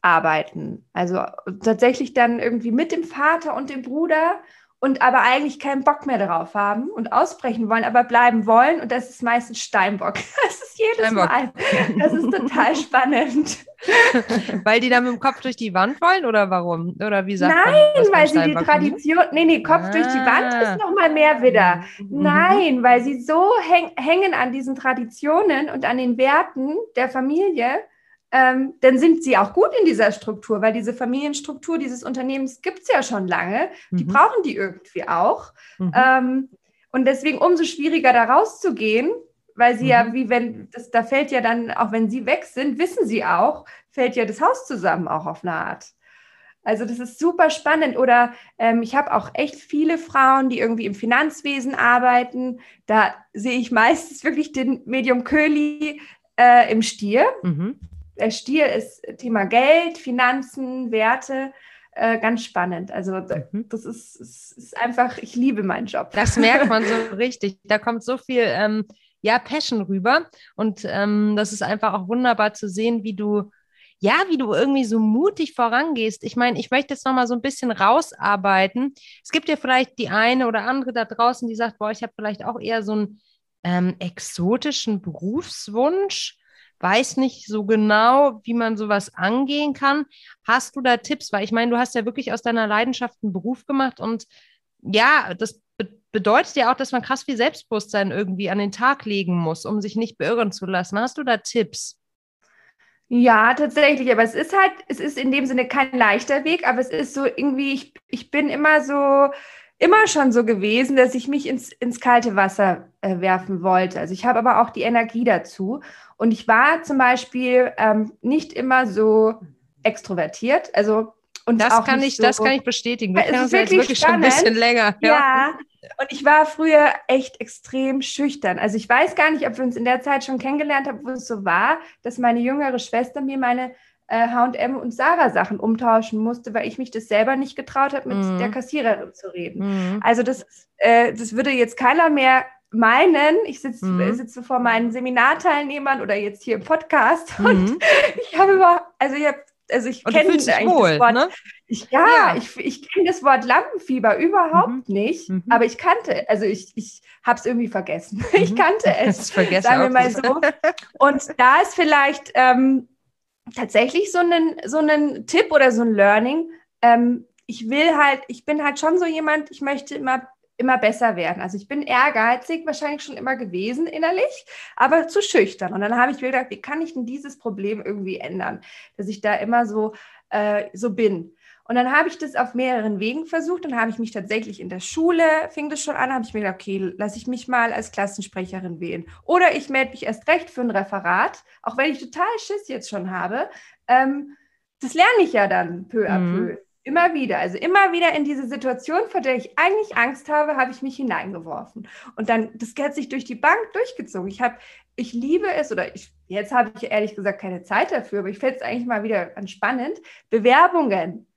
arbeiten. Also tatsächlich dann irgendwie mit dem Vater und dem Bruder und aber eigentlich keinen Bock mehr darauf haben und ausbrechen wollen, aber bleiben wollen. Und das ist meistens Steinbock. Das ist jedes Steinbock. Mal. Das ist total spannend. weil die dann mit dem Kopf durch die Wand wollen oder warum? Oder wie sagt Nein, man, weil sie die Tradition, nee, nee, Kopf ah. durch die Wand ist nochmal mehr wieder. Mhm. Nein, weil sie so häng, hängen an diesen Traditionen und an den Werten der Familie, ähm, dann sind sie auch gut in dieser Struktur, weil diese Familienstruktur dieses Unternehmens gibt es ja schon lange. Die mhm. brauchen die irgendwie auch. Mhm. Ähm, und deswegen umso schwieriger da rauszugehen, weil sie mhm. ja, wie wenn, das, da fällt ja dann, auch wenn sie weg sind, wissen sie auch, fällt ja das Haus zusammen auch auf eine Art. Also das ist super spannend. Oder ähm, ich habe auch echt viele Frauen, die irgendwie im Finanzwesen arbeiten. Da sehe ich meistens wirklich den Medium Köhli äh, im Stier. Mhm der Stier ist Thema Geld, Finanzen, Werte. Äh, ganz spannend. Also mhm. das ist, ist, ist, einfach, ich liebe meinen Job. Das merkt man so richtig. Da kommt so viel ähm, ja, Passion rüber. Und ähm, das ist einfach auch wunderbar zu sehen, wie du, ja, wie du irgendwie so mutig vorangehst. Ich meine, ich möchte jetzt nochmal so ein bisschen rausarbeiten. Es gibt ja vielleicht die eine oder andere da draußen, die sagt, boah, ich habe vielleicht auch eher so einen ähm, exotischen Berufswunsch weiß nicht so genau, wie man sowas angehen kann. Hast du da Tipps? Weil ich meine, du hast ja wirklich aus deiner Leidenschaft einen Beruf gemacht und ja, das be bedeutet ja auch, dass man krass viel Selbstbewusstsein irgendwie an den Tag legen muss, um sich nicht beirren zu lassen. Hast du da Tipps? Ja, tatsächlich, aber es ist halt, es ist in dem Sinne kein leichter Weg, aber es ist so irgendwie, ich, ich bin immer so, immer schon so gewesen, dass ich mich ins, ins kalte Wasser äh, werfen wollte. Also ich habe aber auch die Energie dazu. Und ich war zum Beispiel ähm, nicht immer so extrovertiert. Also und das kann ich, so, das kann ich bestätigen. Wir kennen uns jetzt wirklich schon ein bisschen länger. Ja. ja. Und ich war früher echt extrem schüchtern. Also ich weiß gar nicht, ob wir uns in der Zeit schon kennengelernt haben, wo es so war, dass meine jüngere Schwester mir meine H&M und Sarah Sachen umtauschen musste, weil ich mich das selber nicht getraut habe, mit mhm. der Kassiererin zu reden. Mhm. Also das, äh, das würde jetzt keiner mehr meinen, ich sitze mhm. sitze vor meinen Seminarteilnehmern oder jetzt hier im Podcast mhm. und ich habe über, also ich habe also ich kenne eigentlich wohl, das Wort. Ne? Ich, ja, ja, ich, ich kenne das Wort Lampenfieber überhaupt mhm. nicht, mhm. aber ich kannte, also ich, ich habe es irgendwie vergessen. Mhm. Ich kannte es, sagen wir mal so. Und da ist vielleicht ähm, tatsächlich so ein so einen Tipp oder so ein Learning. Ähm, ich will halt, ich bin halt schon so jemand, ich möchte immer immer besser werden. Also ich bin ehrgeizig, wahrscheinlich schon immer gewesen innerlich, aber zu schüchtern. Und dann habe ich mir gedacht, wie kann ich denn dieses Problem irgendwie ändern, dass ich da immer so, äh, so bin. Und dann habe ich das auf mehreren Wegen versucht. Dann habe ich mich tatsächlich in der Schule, fing das schon an, habe ich mir gedacht, okay, lasse ich mich mal als Klassensprecherin wählen. Oder ich melde mich erst recht für ein Referat, auch wenn ich total Schiss jetzt schon habe. Ähm, das lerne ich ja dann peu à mhm. Immer wieder, also immer wieder in diese Situation, vor der ich eigentlich Angst habe, habe ich mich hineingeworfen. Und dann, das hat sich durch die Bank durchgezogen. Ich habe, ich liebe es, oder ich, jetzt habe ich ehrlich gesagt keine Zeit dafür, aber ich fände es eigentlich mal wieder spannend. Bewerbungen.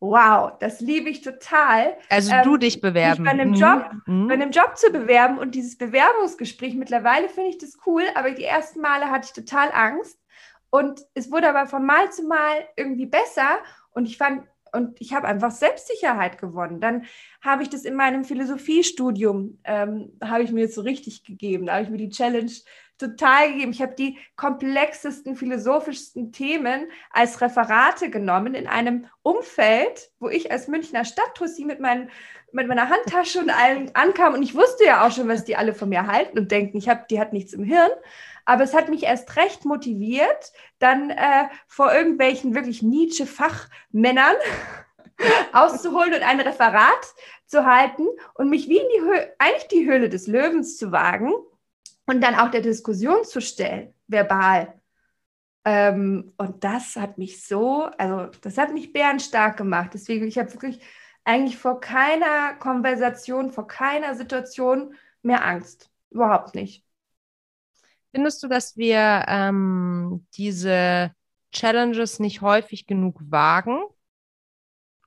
Wow, das liebe ich total. Also du ähm, dich bewerben. Bei einem, Job, mhm. bei einem Job zu bewerben und dieses Bewerbungsgespräch, mittlerweile finde ich das cool, aber die ersten Male hatte ich total Angst. Und es wurde aber von Mal zu Mal irgendwie besser. Und ich fand, und ich habe einfach Selbstsicherheit gewonnen. Dann habe ich das in meinem Philosophiestudium, ähm, habe ich mir so richtig gegeben. Da habe ich mir die Challenge total gegeben. Ich habe die komplexesten, philosophischsten Themen als Referate genommen in einem Umfeld, wo ich als Münchner Stadttussi mit, mein, mit meiner Handtasche und allen ankam. Und ich wusste ja auch schon, was die alle von mir halten und denken, ich hab, die hat nichts im Hirn. Aber es hat mich erst recht motiviert, dann äh, vor irgendwelchen wirklich Nietzsche-Fachmännern auszuholen und ein Referat zu halten und mich wie in die Höhe, eigentlich die Höhle des Löwens zu wagen und dann auch der Diskussion zu stellen, verbal. Ähm, und das hat mich so, also das hat mich bärenstark gemacht. Deswegen, ich habe wirklich eigentlich vor keiner Konversation, vor keiner Situation mehr Angst. Überhaupt nicht. Findest du, dass wir ähm, diese Challenges nicht häufig genug wagen?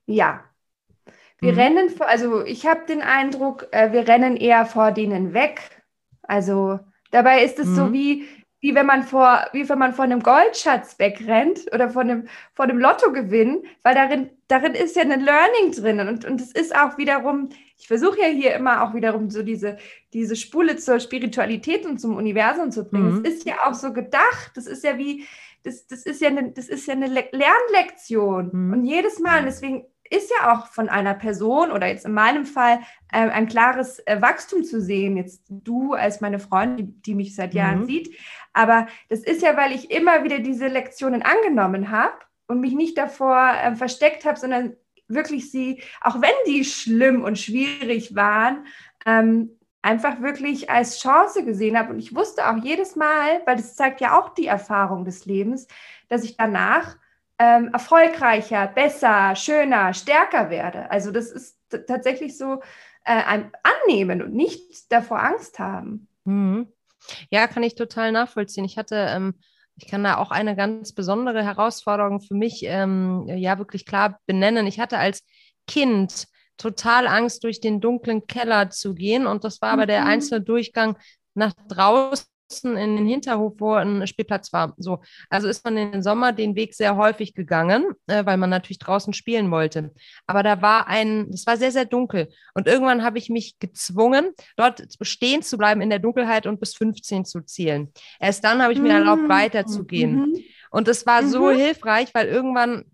Ja. Wir mhm. rennen vor, also ich habe den Eindruck, äh, wir rennen eher vor denen weg. Also dabei ist es mhm. so wie, wie wenn man vor, wie wenn man vor einem Goldschatz wegrennt oder vor einem, vor einem Lottogewinn, weil darin, darin ist ja ein Learning drin und, und es ist auch wiederum, ich versuche ja hier immer auch wiederum so diese, diese Spule zur Spiritualität und zum Universum zu bringen. Mhm. Es ist ja auch so gedacht, das ist ja wie, das, das ist ja eine, das ist ja eine Lernlektion. Mhm. Und jedes Mal, deswegen ist ja auch von einer Person oder jetzt in meinem Fall äh, ein klares äh, Wachstum zu sehen. Jetzt du als meine Freundin, die, die mich seit Jahren mhm. sieht. Aber das ist ja, weil ich immer wieder diese Lektionen angenommen habe und mich nicht davor äh, versteckt habe, sondern wirklich sie, auch wenn die schlimm und schwierig waren, ähm, einfach wirklich als Chance gesehen habe. Und ich wusste auch jedes Mal, weil das zeigt ja auch die Erfahrung des Lebens, dass ich danach ähm, erfolgreicher, besser, schöner, stärker werde. Also das ist tatsächlich so äh, Annehmen und nicht davor Angst haben. Mhm. Ja, kann ich total nachvollziehen. Ich hatte, ähm, ich kann da auch eine ganz besondere Herausforderung für mich ähm, ja wirklich klar benennen. Ich hatte als Kind total Angst, durch den dunklen Keller zu gehen. Und das war aber der mhm. einzelne Durchgang nach draußen in den Hinterhof, wo ein Spielplatz war. So, also ist man in den Sommer den Weg sehr häufig gegangen, äh, weil man natürlich draußen spielen wollte. Aber da war ein, es war sehr, sehr dunkel. Und irgendwann habe ich mich gezwungen, dort stehen zu bleiben in der Dunkelheit und bis 15 zu zählen. Erst dann habe ich mir erlaubt, mhm. weiterzugehen. Mhm. Und es war mhm. so hilfreich, weil irgendwann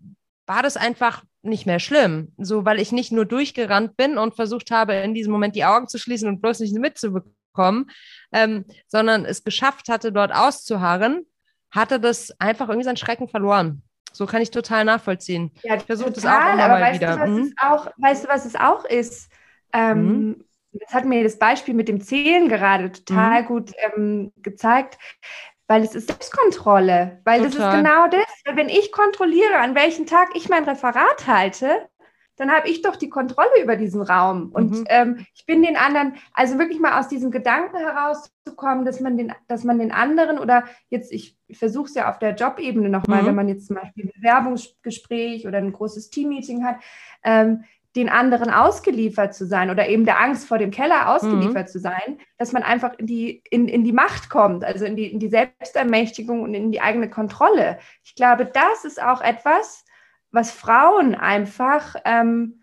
war das einfach nicht mehr schlimm. So, weil ich nicht nur durchgerannt bin und versucht habe, in diesem Moment die Augen zu schließen und bloß nicht mitzubekommen bekommen, ähm, sondern es geschafft hatte, dort auszuharren, hatte das einfach irgendwie seinen Schrecken verloren. So kann ich total nachvollziehen. Ja, ich versuche das auch immer aber mal weißt wieder. Du, was mhm. auch, weißt du, was es auch ist? Ähm, mhm. Das hat mir das Beispiel mit dem Zählen gerade total mhm. gut ähm, gezeigt, weil es ist Selbstkontrolle. Weil total. das ist genau das. Wenn ich kontrolliere, an welchem Tag ich mein Referat halte, dann habe ich doch die Kontrolle über diesen Raum. Und mhm. ähm, ich bin den anderen, also wirklich mal aus diesem Gedanken herauszukommen, dass man den, dass man den anderen oder jetzt, ich, ich versuche es ja auf der Jobebene nochmal, mhm. wenn man jetzt zum Beispiel ein Bewerbungsgespräch oder ein großes Teammeeting hat, ähm, den anderen ausgeliefert zu sein oder eben der Angst vor dem Keller ausgeliefert mhm. zu sein, dass man einfach in die, in, in die Macht kommt, also in die, in die Selbstermächtigung und in die eigene Kontrolle. Ich glaube, das ist auch etwas, was Frauen einfach ähm,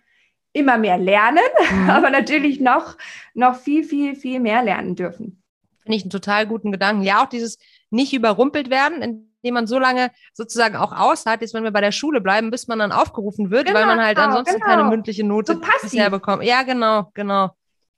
immer mehr lernen, mhm. aber natürlich noch, noch viel, viel, viel mehr lernen dürfen. Finde ich einen total guten Gedanken. Ja, auch dieses nicht überrumpelt werden, indem man so lange sozusagen auch aushat, jetzt wenn wir bei der Schule bleiben, bis man dann aufgerufen wird, genau, weil man halt ansonsten genau. keine mündliche Note so bisher bekommt. Ja, genau, genau.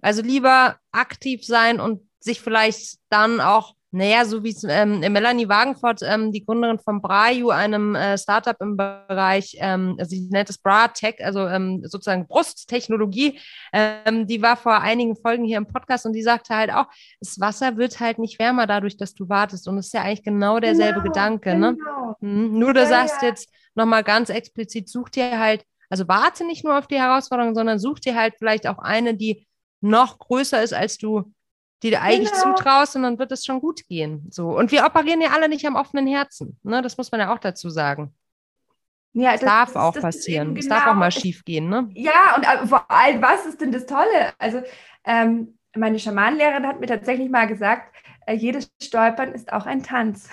Also lieber aktiv sein und sich vielleicht dann auch naja, so wie ähm, Melanie Wagenfort, ähm, die Gründerin von Braju, einem äh, Startup im Bereich, ähm, also sie nennt es Bra Tech, also ähm, sozusagen Brusttechnologie, ähm, die war vor einigen Folgen hier im Podcast und die sagte halt auch, das Wasser wird halt nicht wärmer dadurch, dass du wartest. Und es ist ja eigentlich genau derselbe genau, Gedanke. Ne? Genau. Mhm. Nur du ja, sagst ja. jetzt nochmal ganz explizit, such dir halt, also warte nicht nur auf die Herausforderung, sondern such dir halt vielleicht auch eine, die noch größer ist, als du die du eigentlich genau. zutraust und dann wird es schon gut gehen. So. Und wir operieren ja alle nicht am offenen Herzen. Ne? Das muss man ja auch dazu sagen. Ja, das, das darf das, auch das passieren. Es genau, darf auch mal schief gehen, ne? Ja, und äh, vor allem, was ist denn das Tolle? Also, ähm, meine Schamanenlehrerin hat mir tatsächlich mal gesagt, äh, jedes Stolpern ist auch ein Tanz.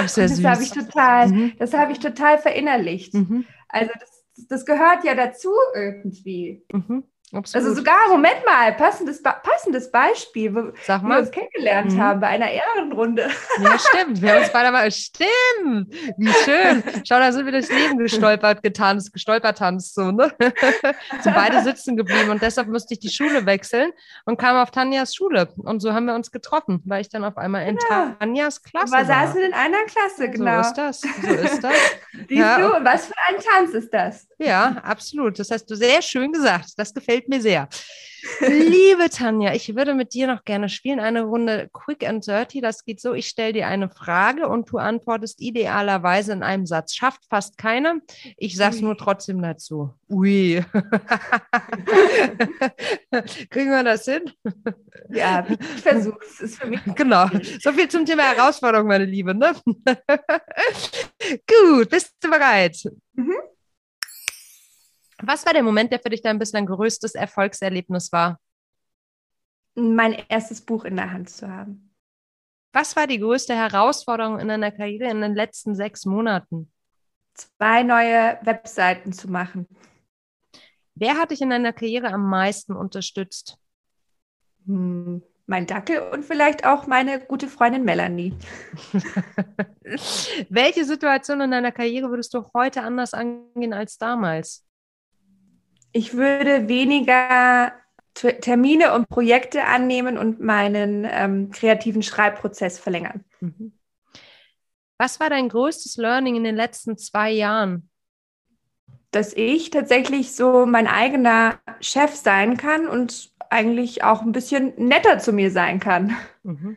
Ach, sehr das habe ich total, mhm. das habe ich total verinnerlicht. Mhm. Also das, das gehört ja dazu irgendwie. Mhm. Absolut. Also sogar, Moment mal, passendes, passendes Beispiel, wo Sag mal. wir uns kennengelernt mhm. haben bei einer Ehrenrunde. Ja, stimmt. Wir haben uns beide mal, stimmt, wie schön. Schau, da sind wir durchs Leben gestolpert, getanzt, gestolpert tanzt, so, ne? sind beide sitzen geblieben und deshalb musste ich die Schule wechseln und kam auf Tanjas Schule. Und so haben wir uns getroffen, weil ich dann auf einmal in ja. Tanjas Klasse war. saßen in einer Klasse, genau. So ist das, so ist das. Siehst ja. du, was für ein Tanz ist das? Ja, absolut. Das hast du sehr schön gesagt. Das gefällt mir sehr. Liebe Tanja, ich würde mit dir noch gerne spielen. Eine Runde Quick and Dirty. Das geht so: Ich stelle dir eine Frage und du antwortest idealerweise in einem Satz. Schafft fast keiner. Ich sag's Ui. nur trotzdem dazu. Ui. Kriegen wir das hin? Ja, ich versuche es. Ist für mich. Genau. So viel zum Thema Herausforderung, meine Liebe. Ne? Gut, bist du bereit? Mhm. Was war der Moment, der für dich dein bislang größtes Erfolgserlebnis war? Mein erstes Buch in der Hand zu haben. Was war die größte Herausforderung in deiner Karriere in den letzten sechs Monaten? Zwei neue Webseiten zu machen. Wer hat dich in deiner Karriere am meisten unterstützt? Hm, mein Dackel und vielleicht auch meine gute Freundin Melanie. Welche Situation in deiner Karriere würdest du heute anders angehen als damals? Ich würde weniger Termine und Projekte annehmen und meinen ähm, kreativen Schreibprozess verlängern. Mhm. Was war dein größtes Learning in den letzten zwei Jahren? Dass ich tatsächlich so mein eigener Chef sein kann und eigentlich auch ein bisschen netter zu mir sein kann. Mhm.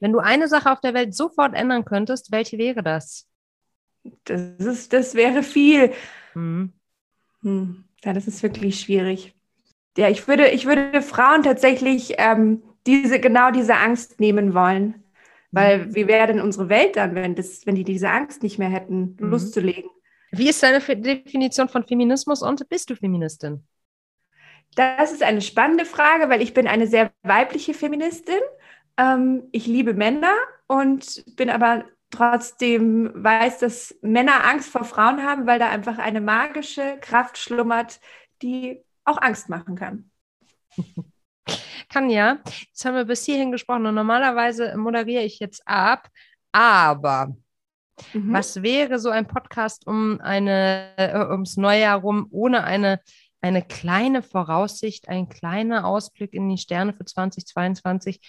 Wenn du eine Sache auf der Welt sofort ändern könntest, welche wäre das? Das, ist, das wäre viel. Mhm. Hm. Ja, das ist wirklich schwierig. Ja, ich würde, ich würde Frauen tatsächlich ähm, diese, genau diese Angst nehmen wollen. Weil mhm. wie wäre denn unsere Welt dann, wenn, das, wenn die diese Angst nicht mehr hätten, mhm. loszulegen? Wie ist deine Definition von Feminismus und bist du Feministin? Das ist eine spannende Frage, weil ich bin eine sehr weibliche Feministin. Ähm, ich liebe Männer und bin aber trotzdem weiß, dass Männer Angst vor Frauen haben, weil da einfach eine magische Kraft schlummert, die auch Angst machen kann. Kann ja. Jetzt haben wir bis hierhin gesprochen und normalerweise moderiere ich jetzt ab, aber mhm. was wäre so ein Podcast um eine äh, ums Neujahr rum ohne eine eine kleine Voraussicht, ein kleiner Ausblick in die Sterne für 2022?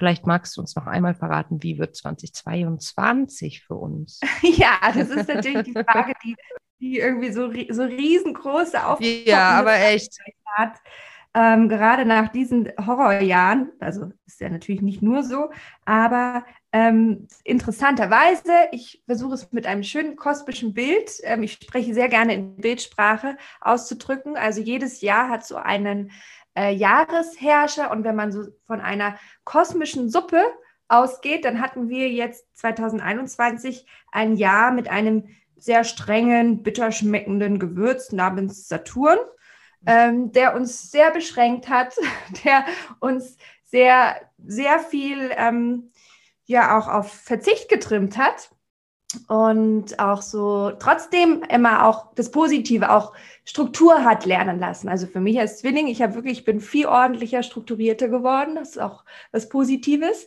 Vielleicht magst du uns noch einmal verraten, wie wird 2022 für uns? Ja, das ist natürlich die Frage, die, die irgendwie so, so riesengroße Aufgaben Ja, aber echt. Hat. ähm, gerade nach diesen Horrorjahren, also ist ja natürlich nicht nur so, aber ähm, interessanterweise, ich versuche es mit einem schönen kosmischen Bild, ähm, ich spreche sehr gerne in Bildsprache auszudrücken. Also jedes Jahr hat so einen äh, Jahresherrscher. Und wenn man so von einer kosmischen Suppe ausgeht, dann hatten wir jetzt 2021 ein Jahr mit einem sehr strengen, bitter schmeckenden Gewürz namens Saturn, ähm, der uns sehr beschränkt hat, der uns sehr, sehr viel ähm, ja auch auf Verzicht getrimmt hat und auch so trotzdem immer auch das Positive, auch Struktur hat lernen lassen. Also für mich als Zwilling, ich habe wirklich, ich bin viel ordentlicher, strukturierter geworden. Das ist auch was Positives.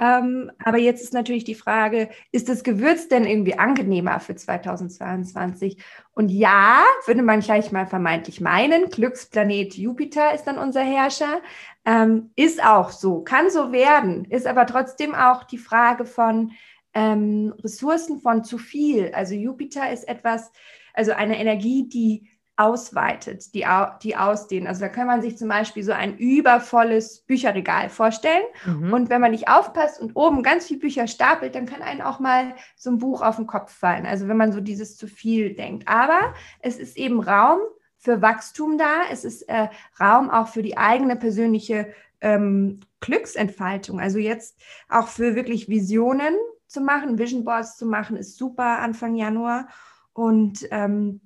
Ähm, aber jetzt ist natürlich die Frage, ist das Gewürz denn irgendwie angenehmer für 2022? Und ja, würde man gleich mal vermeintlich meinen, Glücksplanet Jupiter ist dann unser Herrscher. Ähm, ist auch so, kann so werden, ist aber trotzdem auch die Frage von ähm, Ressourcen von zu viel. Also Jupiter ist etwas, also eine Energie, die ausweitet, die, die ausdehnen. Also da kann man sich zum Beispiel so ein übervolles Bücherregal vorstellen. Mhm. Und wenn man nicht aufpasst und oben ganz viele Bücher stapelt, dann kann einem auch mal so ein Buch auf den Kopf fallen. Also wenn man so dieses zu viel denkt. Aber es ist eben Raum für Wachstum da. Es ist äh, Raum auch für die eigene persönliche ähm, Glücksentfaltung. Also jetzt auch für wirklich Visionen zu machen, Vision Boards zu machen, ist super Anfang Januar. Und ähm,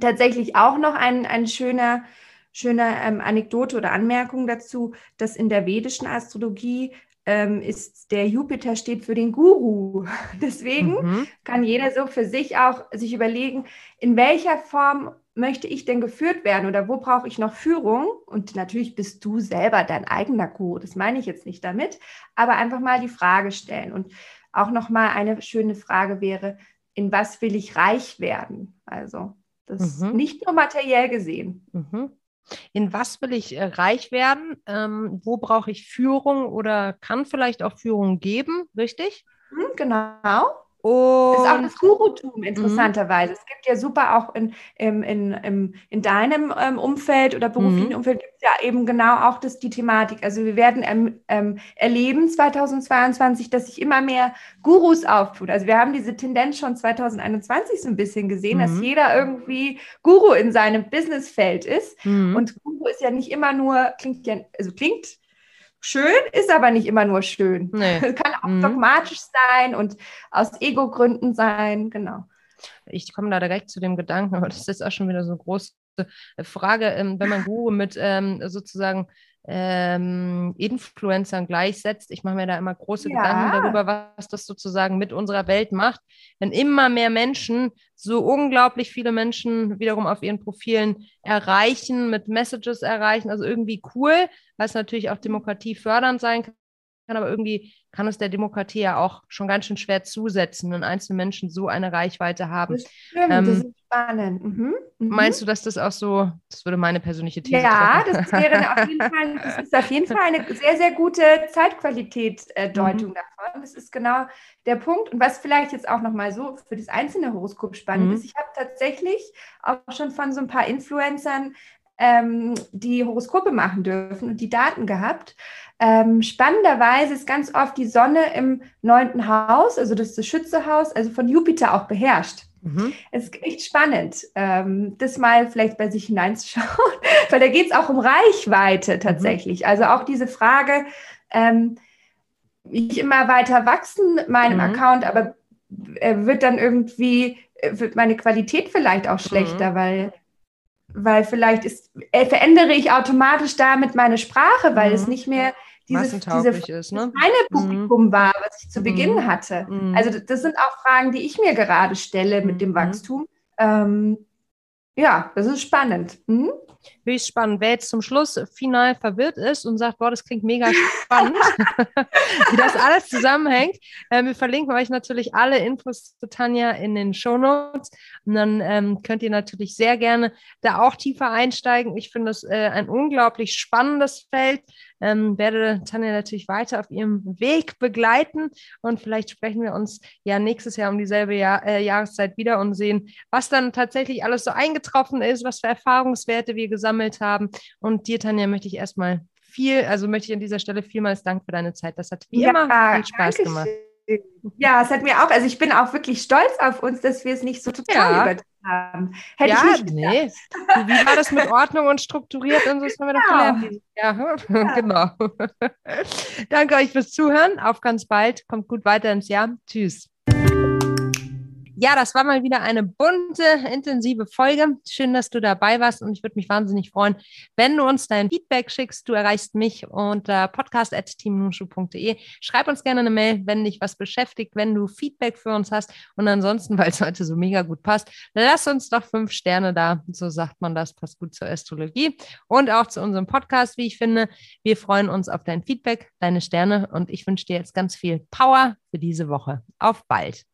tatsächlich auch noch ein, ein schöner, schöner ähm, Anekdote oder Anmerkung dazu, dass in der vedischen Astrologie ähm, ist der Jupiter steht für den Guru. Deswegen mhm. kann jeder so für sich auch sich überlegen, in welcher Form möchte ich denn geführt werden oder wo brauche ich noch Führung? Und natürlich bist du selber dein eigener Guru. Das meine ich jetzt nicht damit, aber einfach mal die Frage stellen. Und auch noch mal eine schöne Frage wäre, in was will ich reich werden? Also das mhm. nicht nur materiell gesehen. Mhm. In was will ich äh, reich werden? Ähm, wo brauche ich Führung oder kann vielleicht auch Führung geben, richtig? Mhm, genau. Und ist auch das Gurutum mhm. interessanterweise. Mhm. Es gibt ja super auch in, in, in, in deinem ähm, Umfeld oder beruflichen mhm. Umfeld gibt es ja eben genau auch das, die Thematik. Also wir werden ähm, ähm, erleben 2022, dass sich immer mehr Gurus auftut. Also wir haben diese Tendenz schon 2021 so ein bisschen gesehen, mhm. dass jeder irgendwie Guru in seinem Businessfeld ist. Mhm. Und Guru ist ja nicht immer nur, klingt ja, also klingt schön, ist aber nicht immer nur schön. Nee. Kann auch mhm. dogmatisch sein und aus Ego-Gründen sein, genau. Ich komme da direkt zu dem Gedanken, aber das ist auch schon wieder so eine große Frage, ähm, wenn man Guru mit ähm, sozusagen ähm, Influencern gleichsetzt. Ich mache mir da immer große ja. Gedanken darüber, was das sozusagen mit unserer Welt macht, wenn immer mehr Menschen, so unglaublich viele Menschen wiederum auf ihren Profilen erreichen, mit Messages erreichen, also irgendwie cool, weil es natürlich auch Demokratie fördernd sein kann aber irgendwie kann es der Demokratie ja auch schon ganz schön schwer zusetzen, wenn einzelne Menschen so eine Reichweite haben. Das stimmt, ähm, das ist spannend. Mhm, mhm. Meinst du, dass das auch so, das würde meine persönliche These Ja, das wäre auf jeden Fall, das ist auf jeden Fall eine sehr, sehr gute Zeitqualität-Deutung mhm. davon. Das ist genau der Punkt. Und was vielleicht jetzt auch nochmal so für das einzelne Horoskop spannend mhm. ist, ich habe tatsächlich auch schon von so ein paar Influencern ähm, die Horoskope machen dürfen und die Daten gehabt. Ähm, spannenderweise ist ganz oft die Sonne im neunten Haus, also das ist das Schützehaus, also von Jupiter auch beherrscht. Mhm. Es ist echt spannend, ähm, das mal vielleicht bei sich hineinzuschauen, weil da geht es auch um Reichweite tatsächlich. Mhm. Also auch diese Frage, ähm, ich immer weiter wachsen mit meinem mhm. Account, aber äh, wird dann irgendwie, äh, wird meine Qualität vielleicht auch schlechter, mhm. weil weil vielleicht ist, äh, verändere ich automatisch damit meine Sprache, weil mhm. es nicht mehr dieses, diese, ist, ne? meine mhm. Publikum mhm. war, was ich zu mhm. Beginn hatte. Mhm. Also das sind auch Fragen, die ich mir gerade stelle mit dem. Wachstum. Ähm, ja, das ist spannend. Höchst spannend. Wer jetzt zum Schluss final verwirrt ist und sagt, boah, das klingt mega spannend, wie das alles zusammenhängt, äh, wir verlinken euch natürlich alle Infos zu Tanja in den Show Notes und dann ähm, könnt ihr natürlich sehr gerne da auch tiefer einsteigen. Ich finde es äh, ein unglaublich spannendes Feld ähm, werde Tanja natürlich weiter auf ihrem Weg begleiten und vielleicht sprechen wir uns ja nächstes Jahr um dieselbe Jahr, äh, Jahreszeit wieder und sehen, was dann tatsächlich alles so eingetroffen ist, was für Erfahrungswerte wir gesammelt haben. Und dir, Tanja, möchte ich erstmal viel, also möchte ich an dieser Stelle vielmals Dank für deine Zeit. Das hat wie ja, immer viel Spaß gemacht. Ja, es hat mir auch, also ich bin auch wirklich stolz auf uns, dass wir es nicht so total ja. übertrieben haben. Hätte ja, ich nicht nee. Wie war das mit Ordnung und strukturiert und so? Das haben wir doch gelernt. Ja, ja. genau. Danke euch fürs Zuhören. Auf ganz bald. Kommt gut weiter ins Jahr. Tschüss. Ja, das war mal wieder eine bunte, intensive Folge. Schön, dass du dabei warst und ich würde mich wahnsinnig freuen, wenn du uns dein Feedback schickst. Du erreichst mich unter podcast.teamnushu.de. Schreib uns gerne eine Mail, wenn dich was beschäftigt, wenn du Feedback für uns hast. Und ansonsten, weil es heute so mega gut passt, lass uns doch fünf Sterne da. So sagt man das, passt gut zur Astrologie und auch zu unserem Podcast, wie ich finde. Wir freuen uns auf dein Feedback, deine Sterne und ich wünsche dir jetzt ganz viel Power für diese Woche. Auf bald.